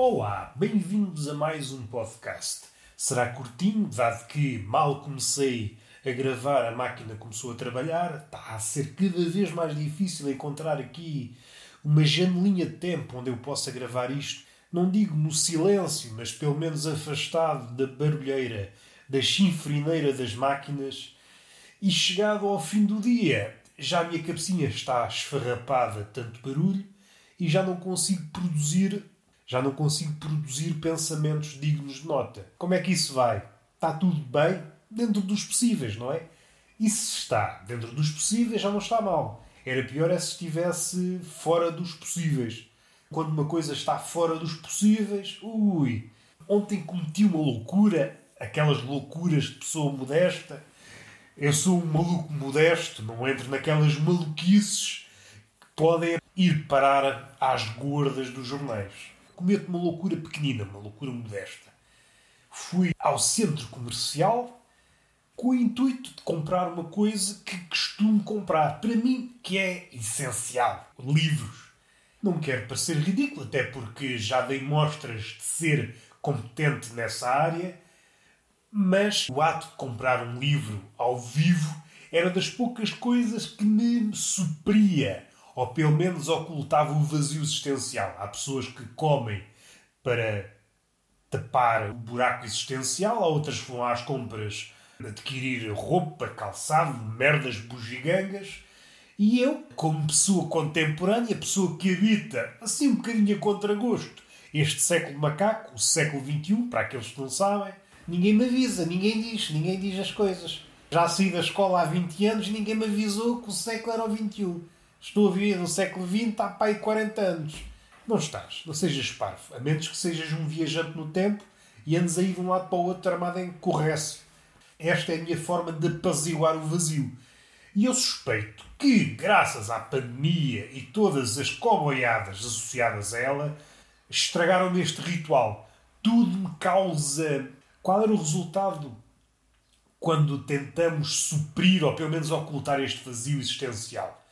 Olá, bem-vindos a mais um podcast. Será curtinho, dado que mal comecei a gravar, a máquina começou a trabalhar, está a ser cada vez mais difícil encontrar aqui uma janelinha de tempo onde eu possa gravar isto. Não digo no silêncio, mas pelo menos afastado da barulheira, da chinfrineira das máquinas. E chegado ao fim do dia, já a minha cabecinha está esfarrapada de tanto barulho e já não consigo produzir já não consigo produzir pensamentos dignos de nota. Como é que isso vai? Está tudo bem? Dentro dos possíveis, não é? E se está dentro dos possíveis, já não está mal. Era pior é se estivesse fora dos possíveis. Quando uma coisa está fora dos possíveis, ui. Ontem cometi uma loucura, aquelas loucuras de pessoa modesta. Eu sou um maluco modesto, não entro naquelas maluquices que podem ir parar às gordas dos jornais cometo uma loucura pequenina, uma loucura modesta. Fui ao centro comercial com o intuito de comprar uma coisa que costumo comprar, para mim, que é essencial: livros. Não quero parecer ridículo, até porque já dei mostras de ser competente nessa área, mas o ato de comprar um livro ao vivo era das poucas coisas que me supria ou pelo menos ocultava o vazio existencial. Há pessoas que comem para tapar o buraco existencial, há outras que vão às compras adquirir roupa, calçado, merdas bugigangas. E eu, como pessoa contemporânea, pessoa que habita, assim um bocadinho a contragosto, este século macaco, o século XXI, para aqueles que não sabem, ninguém me avisa, ninguém diz, ninguém diz as coisas. Já saí da escola há 20 anos e ninguém me avisou que o século era o XXI. Estou a viver no século XX há pai 40 anos. Não estás, não sejas parvo, a menos que sejas um viajante no tempo e andes aí de um lado para o outro armado em correço. Esta é a minha forma de apaziguar o vazio. E eu suspeito que, graças à pandemia e todas as coboiadas associadas a ela, estragaram-me este ritual. Tudo me causa. Qual era o resultado quando tentamos suprir ou pelo menos ocultar este vazio existencial?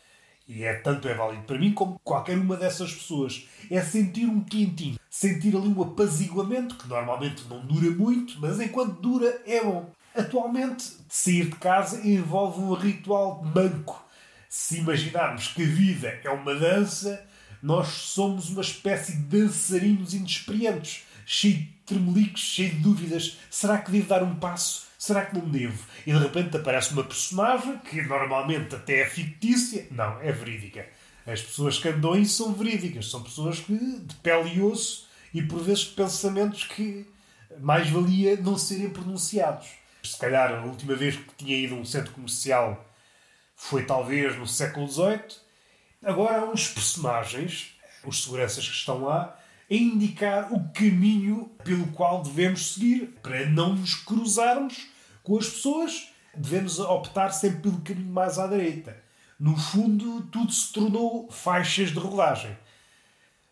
E é tanto é válido para mim como qualquer uma dessas pessoas. É sentir um quentinho, sentir ali um apaziguamento que normalmente não dura muito, mas enquanto dura é bom. Atualmente, sair de casa envolve um ritual de banco. Se imaginarmos que a vida é uma dança, nós somos uma espécie de dançarinos inexperientes, cheio de tremelicos, cheio de dúvidas. Será que devo dar um passo? Será que não devo? E de repente aparece uma personagem que normalmente até é fictícia. Não, é verídica. As pessoas que andam aí são verídicas. São pessoas que, de pele e osso e por vezes pensamentos que mais valia não serem pronunciados. Se calhar a última vez que tinha ido a um centro comercial foi talvez no século XVIII. Agora há uns personagens, os seguranças que estão lá, a indicar o caminho pelo qual devemos seguir para não nos cruzarmos com as pessoas. Devemos optar sempre pelo caminho mais à direita. No fundo, tudo se tornou faixas de rodagem.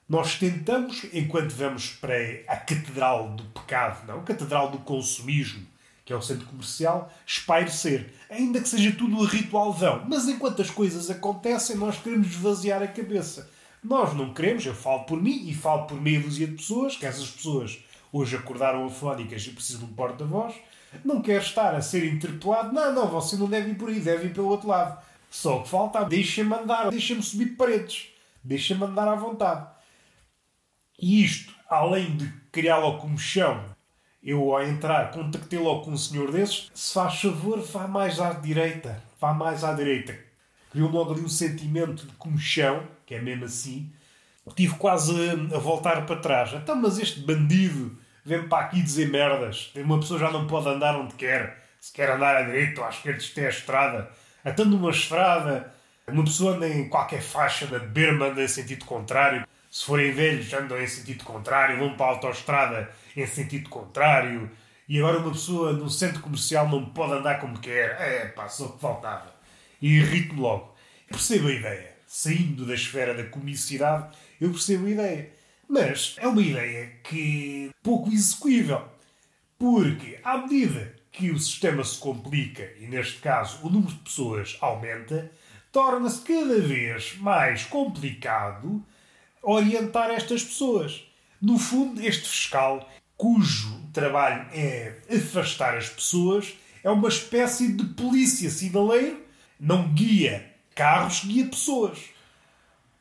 Nós tentamos, enquanto vamos para a Catedral do Pecado, não, a Catedral do Consumismo, que é o centro comercial, espairecer. Ainda que seja tudo a ritual vão. Mas enquanto as coisas acontecem, nós queremos esvaziar a cabeça. Nós não queremos, eu falo por mim e falo por meia dúzia de pessoas, que essas pessoas hoje acordaram afónicas e precisam de um porta-voz. Não quer estar a ser interpelado. Não, não, você não deve ir por aí, deve ir pelo outro lado. Só que falta, deixa-me andar, deixa-me subir paredes, deixa-me andar à vontade. E isto, além de criar logo como chão, eu ao entrar contactei logo com um senhor desses, se faz favor, vá mais à direita, vá mais à direita criou logo ali um sentimento de comichão, que é mesmo assim. Tive quase a, voltar para trás. Então, mas este bandido vem para aqui dizer merdas. Uma pessoa já não pode andar onde quer. Se quer andar à direita ou à esquerda, isto é a estrada. Até numa estrada, uma pessoa anda em qualquer faixa da berma, anda em sentido contrário. Se forem velhos, andam em sentido contrário, vão para a autoestrada em sentido contrário. E agora uma pessoa no centro comercial não pode andar como quer. É, pá, só que faltava e irrito-me logo. Percebo a ideia. Saindo da esfera da comicidade, eu percebo a ideia. Mas é uma ideia que pouco execuível. Porque, à medida que o sistema se complica, e neste caso o número de pessoas aumenta, torna-se cada vez mais complicado orientar estas pessoas. No fundo, este fiscal, cujo trabalho é afastar as pessoas, é uma espécie de polícia sinaleiro, não guia carros, guia pessoas.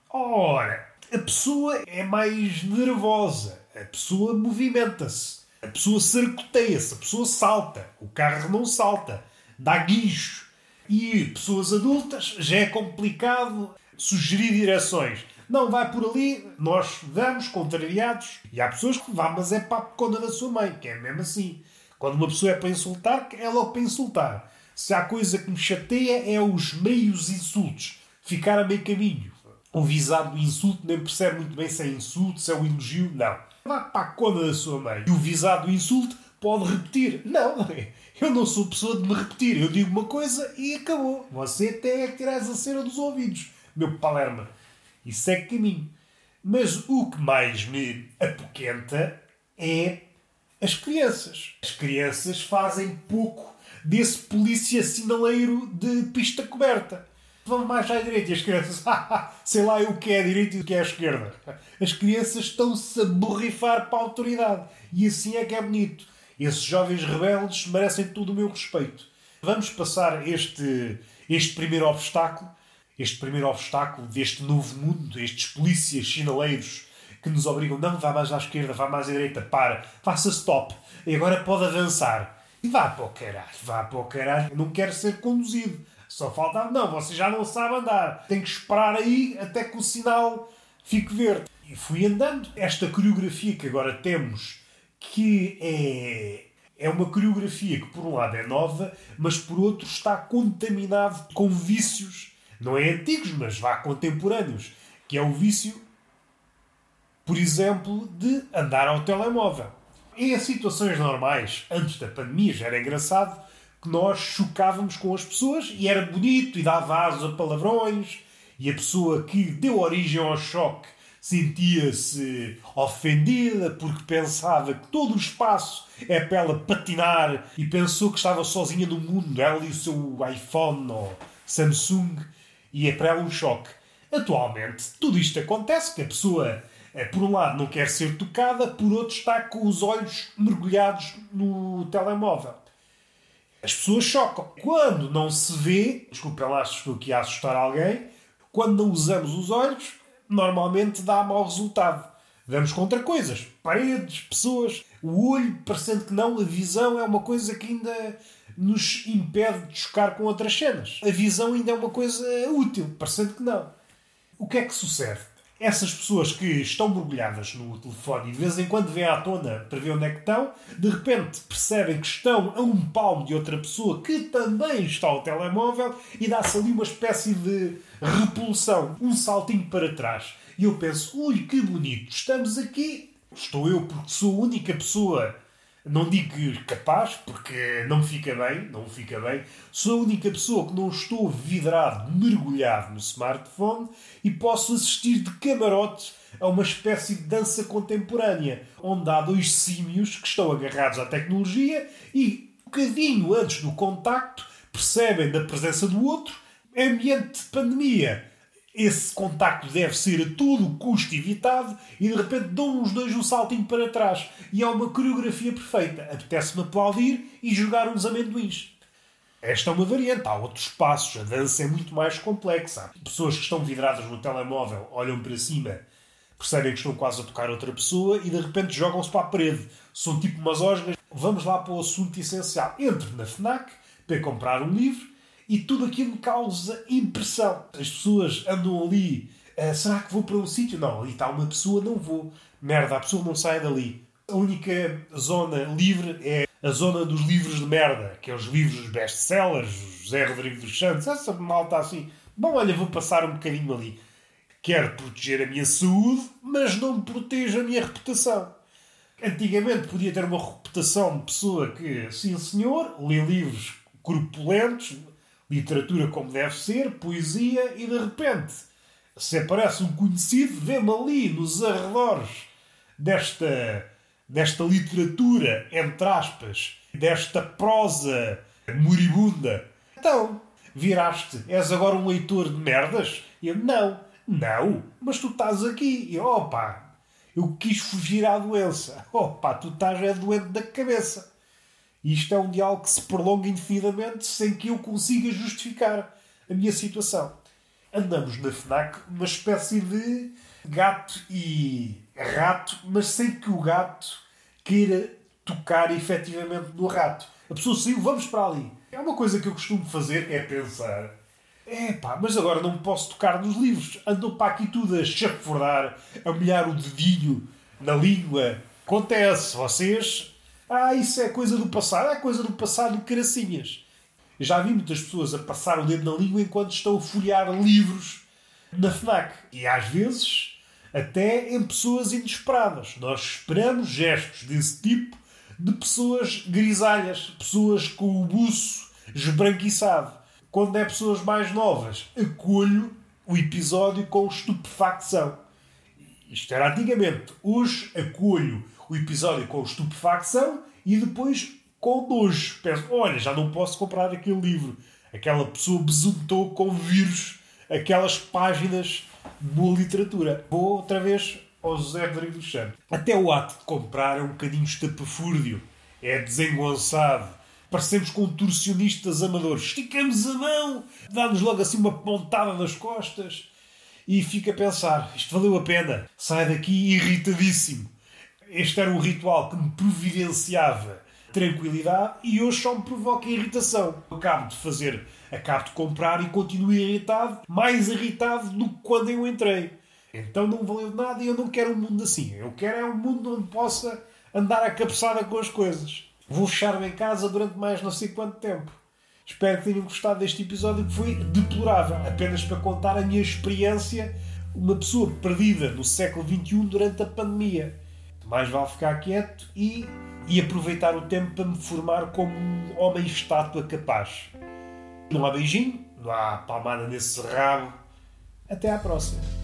Ora, a pessoa é mais nervosa, a pessoa movimenta-se, a pessoa sarcoteia-se, a pessoa salta, o carro não salta, dá guincho. E pessoas adultas já é complicado sugerir direções. Não, vai por ali, nós vamos contrariados. E há pessoas que vão, mas é a conta da sua mãe, que é mesmo assim. Quando uma pessoa é para insultar, é logo para insultar. Se há coisa que me chateia é os meios insultos. Ficar a meio caminho. O visado do insulto nem percebe muito bem se é insulto, se é um elogio. Não. Vá para a conta da sua mãe. E o visado do insulto pode repetir. Não, eu não sou pessoa de me repetir. Eu digo uma coisa e acabou. Você até é que tirar a cera dos ouvidos. Meu palerma e segue caminho. Mas o que mais me apoquenta é as crianças. As crianças fazem pouco desse polícia sinaleiro de pista coberta. Vão mais à direita e as crianças, sei lá o que é a direita e o que é a esquerda. As crianças estão-se a borrifar para a autoridade. E assim é que é bonito. Esses jovens rebeldes merecem todo o meu respeito. Vamos passar este, este primeiro obstáculo este primeiro obstáculo deste novo mundo, estes polícias sinaleiros que nos obrigam, não, vá mais à esquerda, vá mais à direita, para, faça stop, e agora pode avançar. Vá para o caralho, vá para o caralho, não quero ser conduzido. Só falta, não, você já não sabe andar. Tem que esperar aí até que o sinal fique verde. E fui andando. Esta coreografia que agora temos, que é é uma coreografia que, por um lado, é nova, mas por outro, está contaminado com vícios não é antigos, mas vá contemporâneos, que é o vício, por exemplo, de andar ao telemóvel. Em situações normais, antes da pandemia, já era engraçado que nós chocávamos com as pessoas e era bonito e dava asos a palavrões e a pessoa que deu origem ao choque sentia-se ofendida porque pensava que todo o espaço é para ela patinar e pensou que estava sozinha no mundo, ela e o seu iPhone ou Samsung e é para ela um choque. Atualmente, tudo isto acontece, que a pessoa, por um lado, não quer ser tocada, por outro, está com os olhos mergulhados no telemóvel. As pessoas chocam. Quando não se vê, desculpa lá se estou aqui a assustar alguém, quando não usamos os olhos, normalmente dá mau resultado. Vamos contra coisas, paredes, pessoas, o olho, parecendo que não, a visão é uma coisa que ainda nos impede de chocar com outras cenas. A visão ainda é uma coisa útil, parecendo que não. O que é que sucede? Essas pessoas que estão mergulhadas no telefone e de vez em quando vêm à tona para ver onde é que estão, de repente percebem que estão a um palmo de outra pessoa que também está ao telemóvel e dá-se ali uma espécie de repulsão, um saltinho para trás. E eu penso, ui, que bonito, estamos aqui. Estou eu porque sou a única pessoa não digo capaz, porque não fica bem, não fica bem. Sou a única pessoa que não estou vidrado, mergulhado no smartphone e posso assistir de camarote a uma espécie de dança contemporânea, onde há dois símios que estão agarrados à tecnologia e, um bocadinho antes do contacto, percebem da presença do outro. Ambiente de pandemia esse contacto deve ser a todo custo evitado e de repente dão os dois um saltinho para trás. E é uma coreografia perfeita. Apetece-me aplaudir e jogar uns amendoins. Esta é uma variante. Há outros passos. A dança é muito mais complexa. Pessoas que estão vidradas no telemóvel olham para cima, percebem que estão quase a tocar outra pessoa e de repente jogam-se para a parede. São tipo osgas. Vamos lá para o assunto essencial. Entre na FNAC para comprar um livro e tudo aquilo causa impressão. As pessoas andam ali. Uh, será que vou para um sítio? Não, ali está uma pessoa, não vou. Merda, a pessoa não sai dali. A única zona livre é a zona dos livros de merda, que é os livros best-sellers, José Rodrigo dos Santos, essa malta assim. Bom, olha, vou passar um bocadinho ali. Quero proteger a minha saúde, mas não protejo a minha reputação. Antigamente podia ter uma reputação de pessoa que, sim senhor, lê livros corpulentos, literatura como deve ser, poesia, e de repente, se aparece um conhecido, vê-me ali nos arredores desta, desta literatura, entre aspas, desta prosa moribunda. Então, viraste, és agora um leitor de merdas? Eu, não, não, mas tu estás aqui. E, opa, Eu quis fugir à doença. Pá, tu estás é doente da cabeça. Isto é um diálogo que se prolonga indefinidamente sem que eu consiga justificar a minha situação. Andamos na FNAC uma espécie de gato e rato, mas sem que o gato queira tocar efetivamente no rato. A pessoa saiu, vamos para ali. É uma coisa que eu costumo fazer, é pensar. É pá, mas agora não posso tocar nos livros. Andam para aqui tudo a chafurdar, a molhar o dedinho na língua. Acontece, vocês ah, isso é coisa do passado. É coisa do passado, caracinhas. Já vi muitas pessoas a passar o dedo na língua enquanto estão a folhear livros na FNAC. E às vezes até em pessoas inesperadas. Nós esperamos gestos desse tipo de pessoas grisalhas, pessoas com o buço esbranquiçado. Quando é pessoas mais novas, acolho o episódio com estupefacção. Isto era antigamente. Hoje acolho o episódio com estupefacção e depois com nojo. Penso, olha, já não posso comprar aquele livro. Aquela pessoa besuntou com vírus aquelas páginas de boa literatura. Vou outra vez ao José Rodrigo dos Santos. Até o ato de comprar é um bocadinho estapafúrdio. É desengonçado. Parecemos contorcionistas amadores. Esticamos a mão, dá-nos logo assim uma pontada nas costas e fica a pensar: isto valeu a pena. Sai daqui irritadíssimo. Este era um ritual que me providenciava tranquilidade e hoje só me provoca irritação. Acabo de fazer, acabo de comprar e continuo irritado, mais irritado do que quando eu entrei. Então não valeu nada e eu não quero um mundo assim. Eu quero é um mundo onde possa andar a cabeçada com as coisas. Vou fechar-me em casa durante mais não sei quanto tempo. Espero que tenham gostado deste episódio que foi deplorável, apenas para contar a minha experiência, uma pessoa perdida no século XXI durante a pandemia mais vale ficar quieto e, e aproveitar o tempo para me formar como um homem estátua capaz. Não há beijinho, não há palmada nesse rabo. Até à próxima.